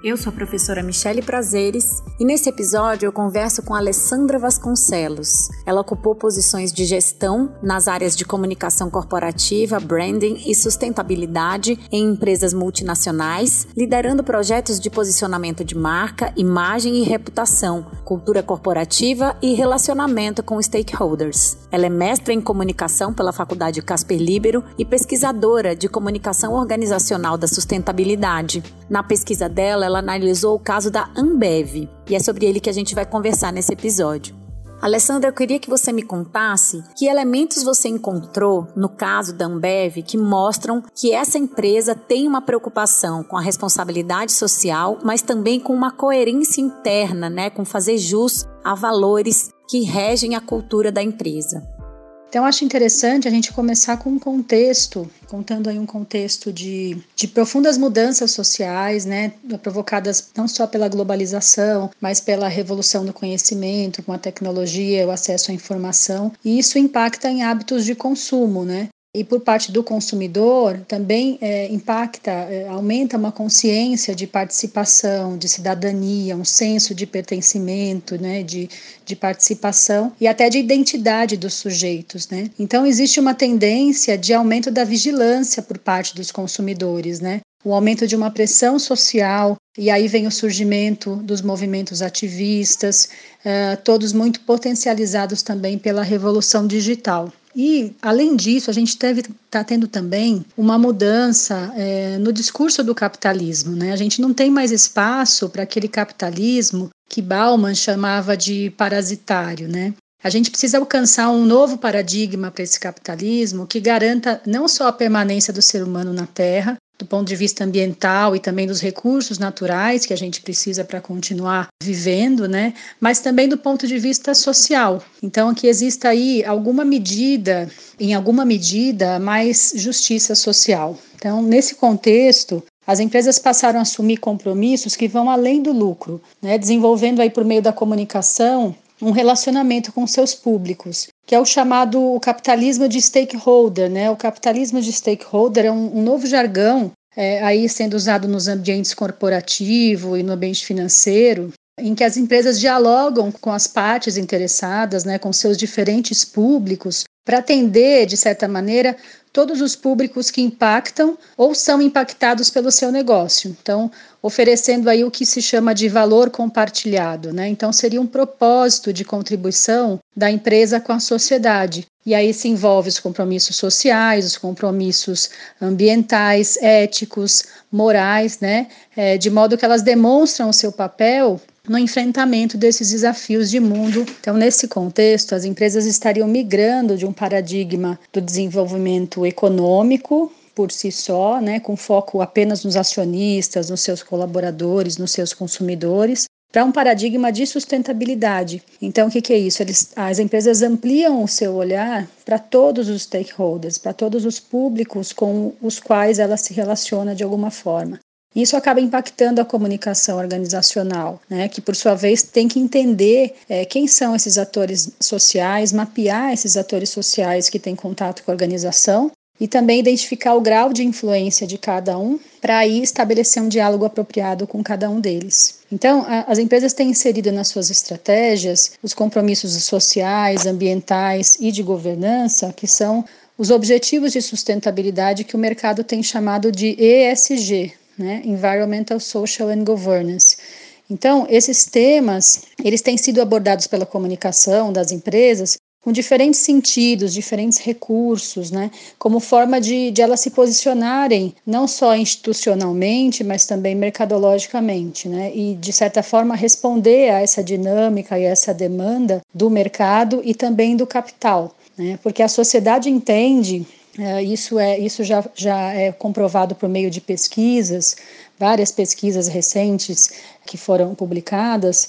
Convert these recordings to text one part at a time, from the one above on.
Eu sou a professora Michele Prazeres e nesse episódio eu converso com Alessandra Vasconcelos. Ela ocupou posições de gestão nas áreas de comunicação corporativa, branding e sustentabilidade em empresas multinacionais, liderando projetos de posicionamento de marca, imagem e reputação, cultura corporativa e relacionamento com stakeholders. Ela é mestra em comunicação pela Faculdade Casper Libero e pesquisadora de comunicação organizacional da sustentabilidade. Na pesquisa dela, ela analisou o caso da Ambev e é sobre ele que a gente vai conversar nesse episódio. Alessandra, eu queria que você me contasse que elementos você encontrou no caso da Ambev que mostram que essa empresa tem uma preocupação com a responsabilidade social, mas também com uma coerência interna, né, com fazer jus a valores que regem a cultura da empresa. Então, acho interessante a gente começar com um contexto, contando aí um contexto de, de profundas mudanças sociais, né, provocadas não só pela globalização, mas pela revolução do conhecimento, com a tecnologia, o acesso à informação, e isso impacta em hábitos de consumo, né? E por parte do consumidor também é, impacta, é, aumenta uma consciência de participação, de cidadania, um senso de pertencimento, né, de, de participação e até de identidade dos sujeitos. Né? Então, existe uma tendência de aumento da vigilância por parte dos consumidores, né? o aumento de uma pressão social, e aí vem o surgimento dos movimentos ativistas, uh, todos muito potencializados também pela revolução digital. E, além disso, a gente está tendo também uma mudança é, no discurso do capitalismo. Né? A gente não tem mais espaço para aquele capitalismo que Bauman chamava de parasitário. Né? A gente precisa alcançar um novo paradigma para esse capitalismo que garanta não só a permanência do ser humano na Terra, do ponto de vista ambiental e também dos recursos naturais que a gente precisa para continuar vivendo, né? Mas também do ponto de vista social. Então, que exista aí alguma medida, em alguma medida, mais justiça social. Então, nesse contexto, as empresas passaram a assumir compromissos que vão além do lucro, né? desenvolvendo aí por meio da comunicação um relacionamento com seus públicos, que é o chamado capitalismo de stakeholder. Né? O capitalismo de stakeholder é um, um novo jargão é, aí sendo usado nos ambientes corporativo e no ambiente financeiro, em que as empresas dialogam com as partes interessadas, né, com seus diferentes públicos, para atender, de certa maneira, todos os públicos que impactam ou são impactados pelo seu negócio. Então, oferecendo aí o que se chama de valor compartilhado, né? Então, seria um propósito de contribuição da empresa com a sociedade. E aí se envolve os compromissos sociais, os compromissos ambientais, éticos, morais, né? É, de modo que elas demonstram o seu papel no enfrentamento desses desafios de mundo. Então, nesse contexto, as empresas estariam migrando de um paradigma do desenvolvimento econômico por si só, né, com foco apenas nos acionistas, nos seus colaboradores, nos seus consumidores, para um paradigma de sustentabilidade. Então, o que, que é isso? Eles, as empresas ampliam o seu olhar para todos os stakeholders, para todos os públicos com os quais ela se relaciona de alguma forma. Isso acaba impactando a comunicação organizacional, né, que por sua vez tem que entender é, quem são esses atores sociais, mapear esses atores sociais que têm contato com a organização e também identificar o grau de influência de cada um para aí estabelecer um diálogo apropriado com cada um deles. Então, a, as empresas têm inserido nas suas estratégias os compromissos sociais, ambientais e de governança, que são os objetivos de sustentabilidade que o mercado tem chamado de ESG, né? Environmental, Social and Governance. Então, esses temas, eles têm sido abordados pela comunicação das empresas com diferentes sentidos, diferentes recursos, né? Como forma de, de elas se posicionarem não só institucionalmente, mas também mercadologicamente, né? E de certa forma responder a essa dinâmica e essa demanda do mercado e também do capital, né? Porque a sociedade entende isso é isso já, já é comprovado por meio de pesquisas, várias pesquisas recentes que foram publicadas,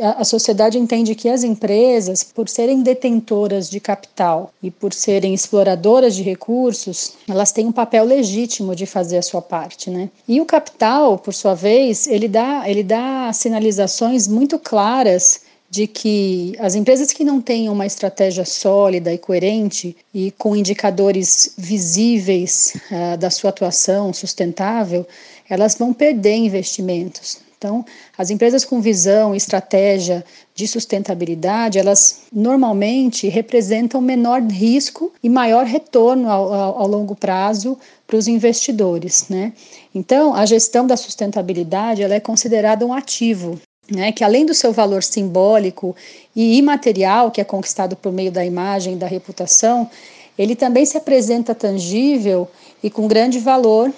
a sociedade entende que as empresas, por serem detentoras de capital e por serem exploradoras de recursos, elas têm um papel legítimo de fazer a sua parte, né? E o capital, por sua vez, ele dá, ele dá sinalizações muito claras de que as empresas que não têm uma estratégia sólida e coerente e com indicadores visíveis uh, da sua atuação sustentável, elas vão perder investimentos. Então, as empresas com visão e estratégia de sustentabilidade, elas normalmente representam menor risco e maior retorno ao, ao, ao longo prazo para os investidores, né? Então, a gestão da sustentabilidade ela é considerada um ativo, né? Que além do seu valor simbólico e imaterial, que é conquistado por meio da imagem, da reputação, ele também se apresenta tangível e com grande valor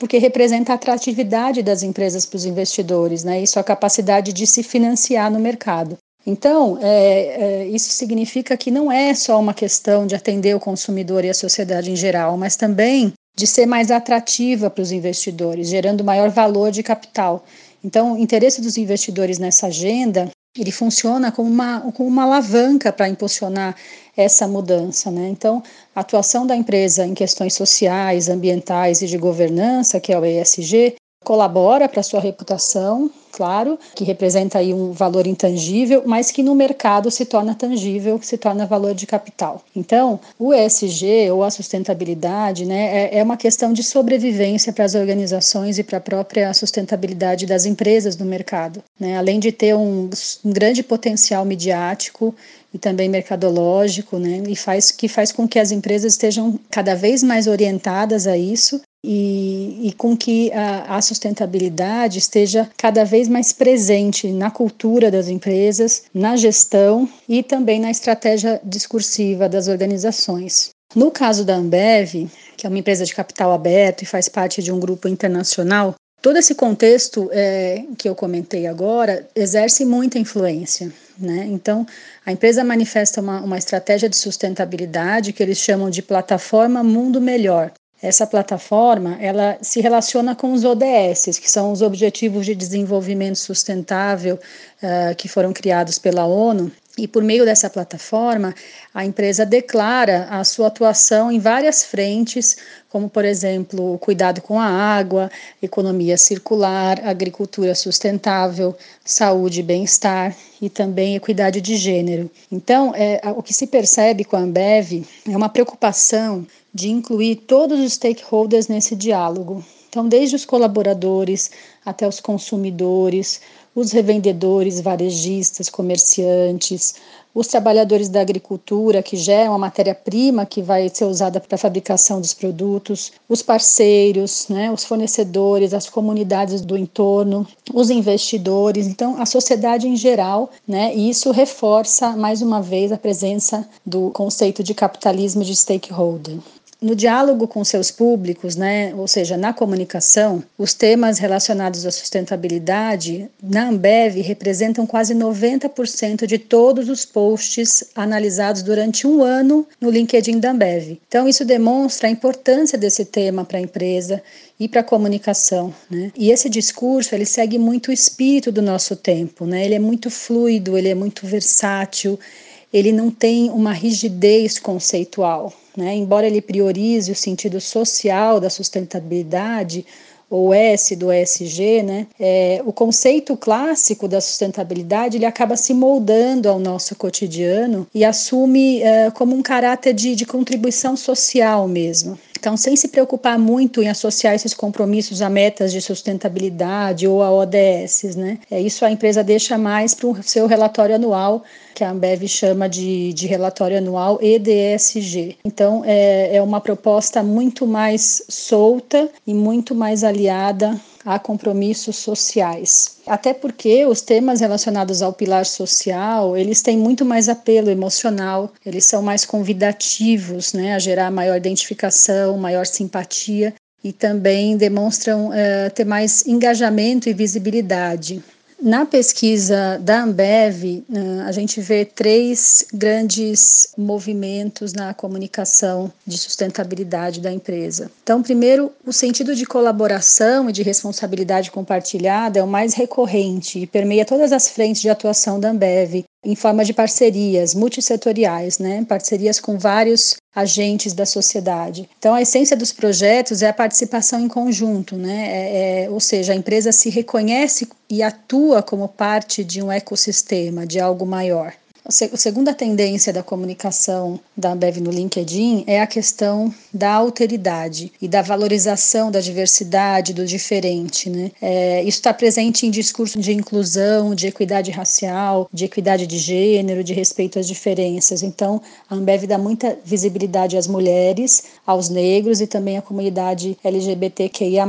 porque representa a atratividade das empresas para os investidores, né, e sua capacidade de se financiar no mercado. Então, é, é, isso significa que não é só uma questão de atender o consumidor e a sociedade em geral, mas também de ser mais atrativa para os investidores, gerando maior valor de capital. Então, o interesse dos investidores nessa agenda ele funciona como uma, como uma alavanca para impulsionar essa mudança. Né? Então, a atuação da empresa em questões sociais, ambientais e de governança, que é o ESG, colabora para sua reputação, claro, que representa aí um valor intangível, mas que no mercado se torna tangível, se torna valor de capital. Então, o ESG ou a sustentabilidade, né, é, é uma questão de sobrevivência para as organizações e para a própria sustentabilidade das empresas no mercado, né, além de ter um, um grande potencial midiático e também mercadológico, né, e faz que faz com que as empresas estejam cada vez mais orientadas a isso e, e com que a, a, sustentabilidade esteja cada vez mais presente na cultura das empresas, na gestão e também na estratégia discursiva das organizações. No caso da Ambev, que é uma empresa de capital aberto e faz parte de um grupo internacional, todo esse contexto é, que eu comentei agora exerce muita influência. Né? Então, a empresa manifesta uma, uma estratégia de sustentabilidade que eles chamam de plataforma Mundo Melhor, essa plataforma, ela se relaciona com os ODS, que são os Objetivos de Desenvolvimento Sustentável uh, que foram criados pela ONU. E por meio dessa plataforma, a empresa declara a sua atuação em várias frentes, como, por exemplo, cuidado com a água, economia circular, agricultura sustentável, saúde e bem-estar e também equidade de gênero. Então, é, o que se percebe com a Ambev é uma preocupação de incluir todos os stakeholders nesse diálogo. Então, desde os colaboradores até os consumidores, os revendedores, varejistas, comerciantes, os trabalhadores da agricultura, que já é uma matéria-prima que vai ser usada para a fabricação dos produtos, os parceiros, né, os fornecedores, as comunidades do entorno, os investidores, então a sociedade em geral, né, e isso reforça mais uma vez a presença do conceito de capitalismo de stakeholder. No diálogo com seus públicos, né, ou seja, na comunicação, os temas relacionados à sustentabilidade na Ambev representam quase 90% de todos os posts analisados durante um ano no LinkedIn da Ambev. Então, isso demonstra a importância desse tema para a empresa e para a comunicação, né? E esse discurso ele segue muito o espírito do nosso tempo, né? Ele é muito fluido, ele é muito versátil, ele não tem uma rigidez conceitual. Né? Embora ele priorize o sentido social da sustentabilidade, ou S do ESG, né, é, o conceito clássico da sustentabilidade ele acaba se moldando ao nosso cotidiano e assume é, como um caráter de, de contribuição social mesmo. Então, sem se preocupar muito em associar esses compromissos a metas de sustentabilidade ou a ODS, né? É, isso a empresa deixa mais para o seu relatório anual, que a Ambev chama de, de relatório anual EDSG. Então, é, é uma proposta muito mais solta e muito mais aliada a compromissos sociais. Até porque os temas relacionados ao pilar social, eles têm muito mais apelo emocional, eles são mais convidativos, né, a gerar maior identificação, maior simpatia e também demonstram uh, ter mais engajamento e visibilidade. Na pesquisa da Ambev, a gente vê três grandes movimentos na comunicação de sustentabilidade da empresa. Então, primeiro, o sentido de colaboração e de responsabilidade compartilhada é o mais recorrente e permeia todas as frentes de atuação da Ambev, em forma de parcerias multissetoriais, né? parcerias com vários agentes da sociedade. Então, a essência dos projetos é a participação em conjunto, né? É, é, ou seja, a empresa se reconhece e atua como parte de um ecossistema, de algo maior. A segunda tendência da comunicação da Ambev no LinkedIn é a questão da alteridade e da valorização da diversidade, do diferente. Né? É, isso está presente em discurso de inclusão, de equidade racial, de equidade de gênero, de respeito às diferenças. Então, a Ambev dá muita visibilidade às mulheres, aos negros e também à comunidade LGBTQIA.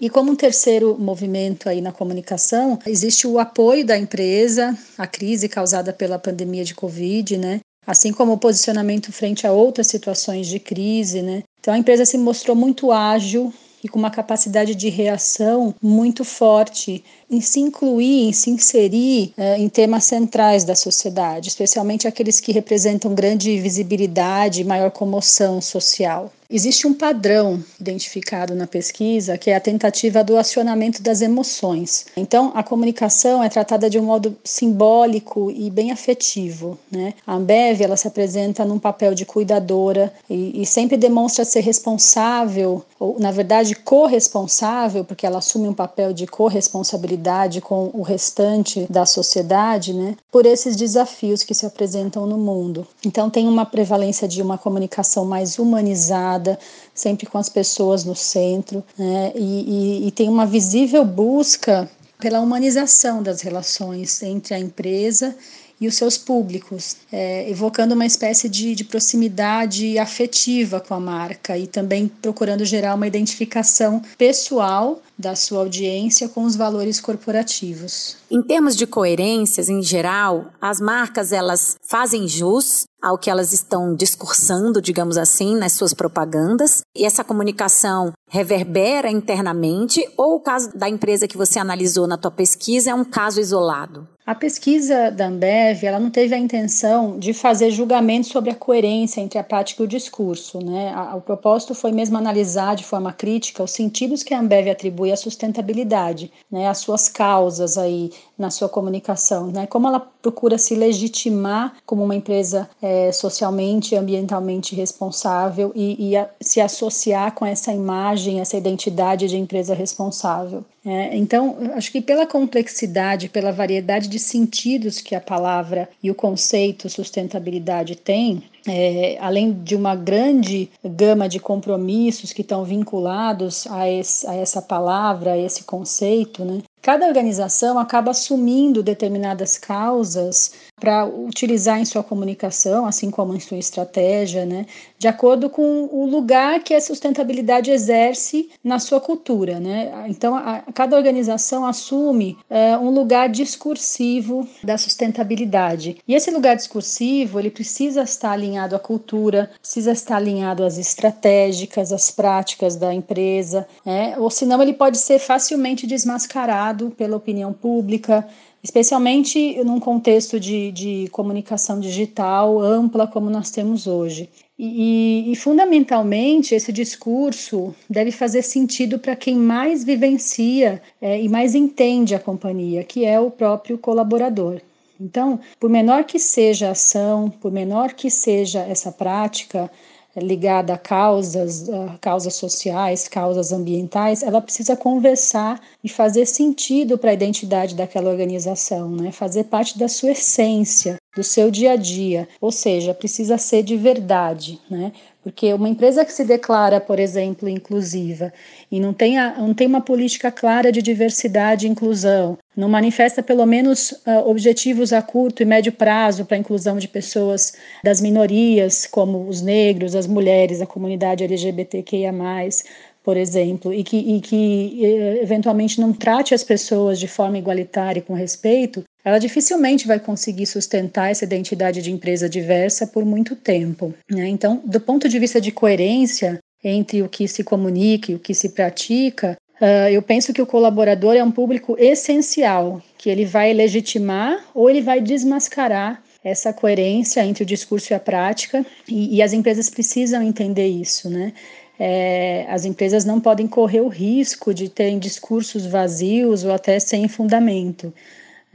E como um terceiro movimento aí na comunicação, existe o apoio da empresa à crise causada pela pandemia de Covid, né? Assim como o posicionamento frente a outras situações de crise, né? Então a empresa se mostrou muito ágil e com uma capacidade de reação muito forte em se incluir, em se inserir é, em temas centrais da sociedade, especialmente aqueles que representam grande visibilidade e maior comoção social. Existe um padrão identificado na pesquisa que é a tentativa do acionamento das emoções. Então, a comunicação é tratada de um modo simbólico e bem afetivo. Né? A Ambev ela se apresenta num papel de cuidadora e, e sempre demonstra ser responsável, ou na verdade corresponsável, porque ela assume um papel de corresponsabilidade com o restante da sociedade, né? por esses desafios que se apresentam no mundo. Então, tem uma prevalência de uma comunicação mais humanizada sempre com as pessoas no centro, né? e, e, e tem uma visível busca pela humanização das relações entre a empresa e os seus públicos, é, evocando uma espécie de, de, proximidade afetiva com a marca e também procurando gerar uma identificação pessoal da sua audiência com os valores corporativos. Em termos de coerências, em geral, as marcas elas fazem jus ao que elas estão discursando, digamos assim, nas suas propagandas, e essa comunicação reverbera internamente, ou o caso da empresa que você analisou na tua pesquisa é um caso isolado? A pesquisa da Ambev ela não teve a intenção de fazer julgamento sobre a coerência entre a prática e o discurso. Né? O propósito foi mesmo analisar de forma crítica os sentidos que a Ambev atribui à sustentabilidade, né? as suas causas aí na sua comunicação, né? como ela procura se legitimar como uma empresa é, socialmente e ambientalmente responsável e, e a, se associar com essa imagem, essa identidade de empresa responsável. É, então, acho que pela complexidade, pela variedade de sentidos que a palavra e o conceito sustentabilidade tem, é, além de uma grande gama de compromissos que estão vinculados a, esse, a essa palavra, a esse conceito, né? cada organização acaba assumindo determinadas causas para utilizar em sua comunicação, assim como em sua estratégia, né, de acordo com o lugar que a sustentabilidade exerce na sua cultura. Né? Então, a, cada organização assume é, um lugar discursivo da sustentabilidade. E esse lugar discursivo ele precisa estar alinhado à cultura, precisa estar alinhado às estratégicas, às práticas da empresa, né? ou senão ele pode ser facilmente desmascarado pela opinião pública, especialmente num contexto de, de comunicação digital ampla como nós temos hoje. E, e, fundamentalmente, esse discurso deve fazer sentido para quem mais vivencia é, e mais entende a companhia, que é o próprio colaborador. Então, por menor que seja a ação, por menor que seja essa prática, ligada a causas, a causas sociais, causas ambientais, ela precisa conversar e fazer sentido para a identidade daquela organização, né? fazer parte da sua essência, do seu dia a dia, ou seja, precisa ser de verdade, né? Porque uma empresa que se declara, por exemplo, inclusiva e não tem, a, não tem uma política clara de diversidade e inclusão, não manifesta pelo menos uh, objetivos a curto e médio prazo para a inclusão de pessoas das minorias, como os negros, as mulheres, a comunidade LGBTQIA, por exemplo, e que, e que eventualmente não trate as pessoas de forma igualitária e com respeito, ela dificilmente vai conseguir sustentar essa identidade de empresa diversa por muito tempo. Né? Então, do ponto de vista de coerência entre o que se comunica e o que se pratica, Uh, eu penso que o colaborador é um público essencial, que ele vai legitimar ou ele vai desmascarar essa coerência entre o discurso e a prática, e, e as empresas precisam entender isso, né? É, as empresas não podem correr o risco de terem discursos vazios ou até sem fundamento.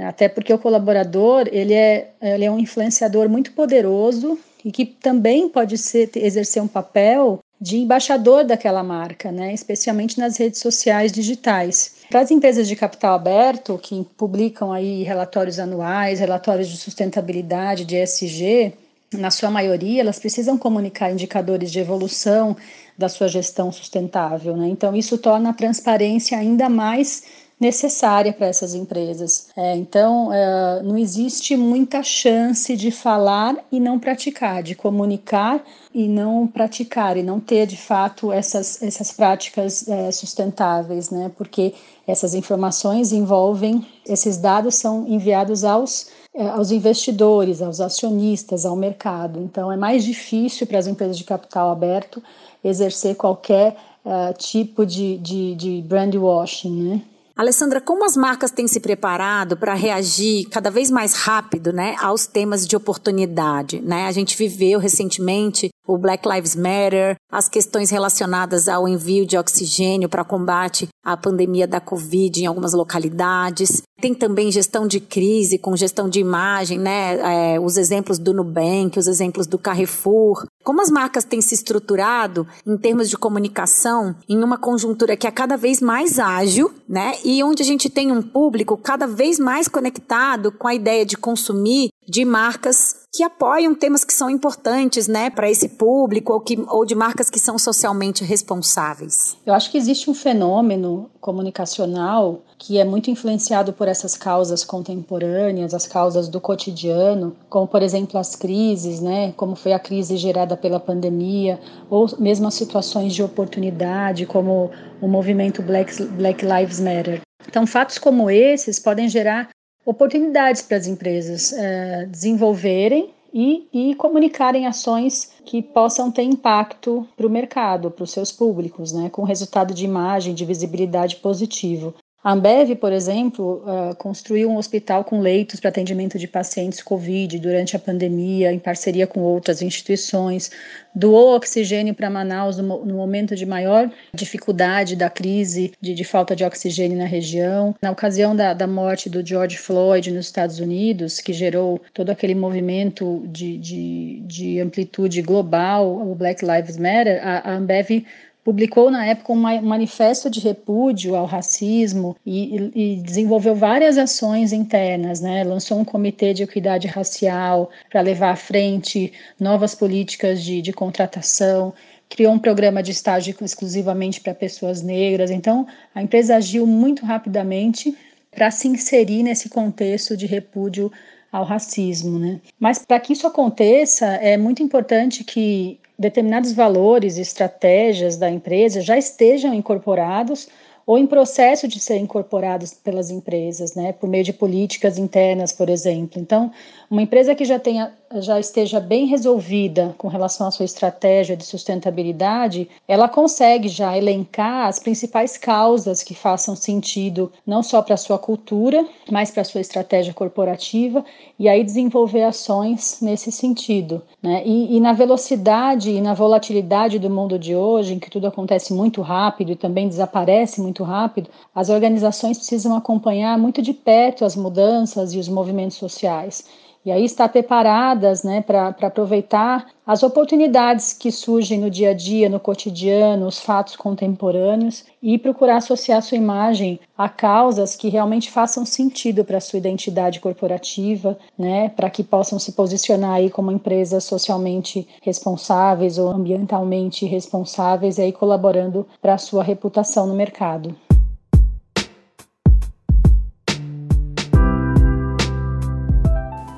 Até porque o colaborador ele é, ele é um influenciador muito poderoso e que também pode ser, exercer um papel de embaixador daquela marca, né, especialmente nas redes sociais digitais. Para as empresas de capital aberto, que publicam aí relatórios anuais, relatórios de sustentabilidade, de ESG, na sua maioria, elas precisam comunicar indicadores de evolução da sua gestão sustentável. Né? Então, isso torna a transparência ainda mais necessária para essas empresas. É, então, é, não existe muita chance de falar e não praticar, de comunicar e não praticar, e não ter de fato essas, essas práticas é, sustentáveis, né? porque essas informações envolvem, esses dados são enviados aos é, aos investidores, aos acionistas, ao mercado. Então, é mais difícil para as empresas de capital aberto exercer qualquer uh, tipo de, de, de brand washing, né? Alessandra, como as marcas têm se preparado para reagir cada vez mais rápido, né, aos temas de oportunidade, né? A gente viveu recentemente o Black Lives Matter, as questões relacionadas ao envio de oxigênio para combate à pandemia da Covid em algumas localidades. Tem também gestão de crise com gestão de imagem, né? É, os exemplos do Nubank, os exemplos do Carrefour. Como as marcas têm se estruturado em termos de comunicação em uma conjuntura que é cada vez mais ágil, né? E onde a gente tem um público cada vez mais conectado com a ideia de consumir de marcas que apoiam temas que são importantes, né, para esse público ou, que, ou de marcas que são socialmente responsáveis? Eu acho que existe um fenômeno comunicacional que é muito influenciado por essas causas contemporâneas, as causas do cotidiano, como por exemplo as crises, né, como foi a crise gerada pela pandemia, ou mesmo as situações de oportunidade, como o movimento Black, Black Lives Matter. Então, fatos como esses podem gerar oportunidades para as empresas é, desenvolverem e, e comunicarem ações que possam ter impacto para o mercado, para os seus públicos, né, com resultado de imagem, de visibilidade positivo. A Ambev, por exemplo, uh, construiu um hospital com leitos para atendimento de pacientes Covid durante a pandemia, em parceria com outras instituições, doou oxigênio para Manaus no, momento de maior dificuldade da crise de, de, falta de oxigênio na região. Na ocasião da, da, morte do George Floyd nos Estados Unidos, que gerou todo aquele movimento de, de, de amplitude global, o Black Lives Matter, a, a Ambev publicou na época um manifesto de repúdio ao racismo e, e, desenvolveu várias ações internas, né? Lançou um comitê de equidade racial para levar à frente novas políticas de, de contratação, criou um programa de estágio exclusivamente para pessoas negras. Então, a empresa agiu muito rapidamente para se inserir nesse contexto de repúdio ao racismo, né? Mas para que isso aconteça, é muito importante que determinados valores e estratégias da empresa já estejam incorporados ou em processo de ser incorporados pelas empresas, né, por meio de políticas internas, por exemplo. Então, uma empresa que já tenha já esteja bem resolvida com relação à sua estratégia de sustentabilidade, ela consegue já elencar as principais causas que façam sentido não só para a sua cultura, mas para a sua estratégia corporativa e aí desenvolver ações nesse sentido. Né? E, e na velocidade e na volatilidade do mundo de hoje, em que tudo acontece muito rápido e também desaparece muito rápido, as organizações precisam acompanhar muito de perto as mudanças e os movimentos sociais e aí estar preparadas né, para aproveitar as oportunidades que surgem no dia a dia, no cotidiano, os fatos contemporâneos e procurar associar sua imagem a causas que realmente façam sentido para a sua identidade corporativa, né, para que possam se posicionar aí como empresas socialmente responsáveis ou ambientalmente responsáveis aí colaborando para a sua reputação no mercado.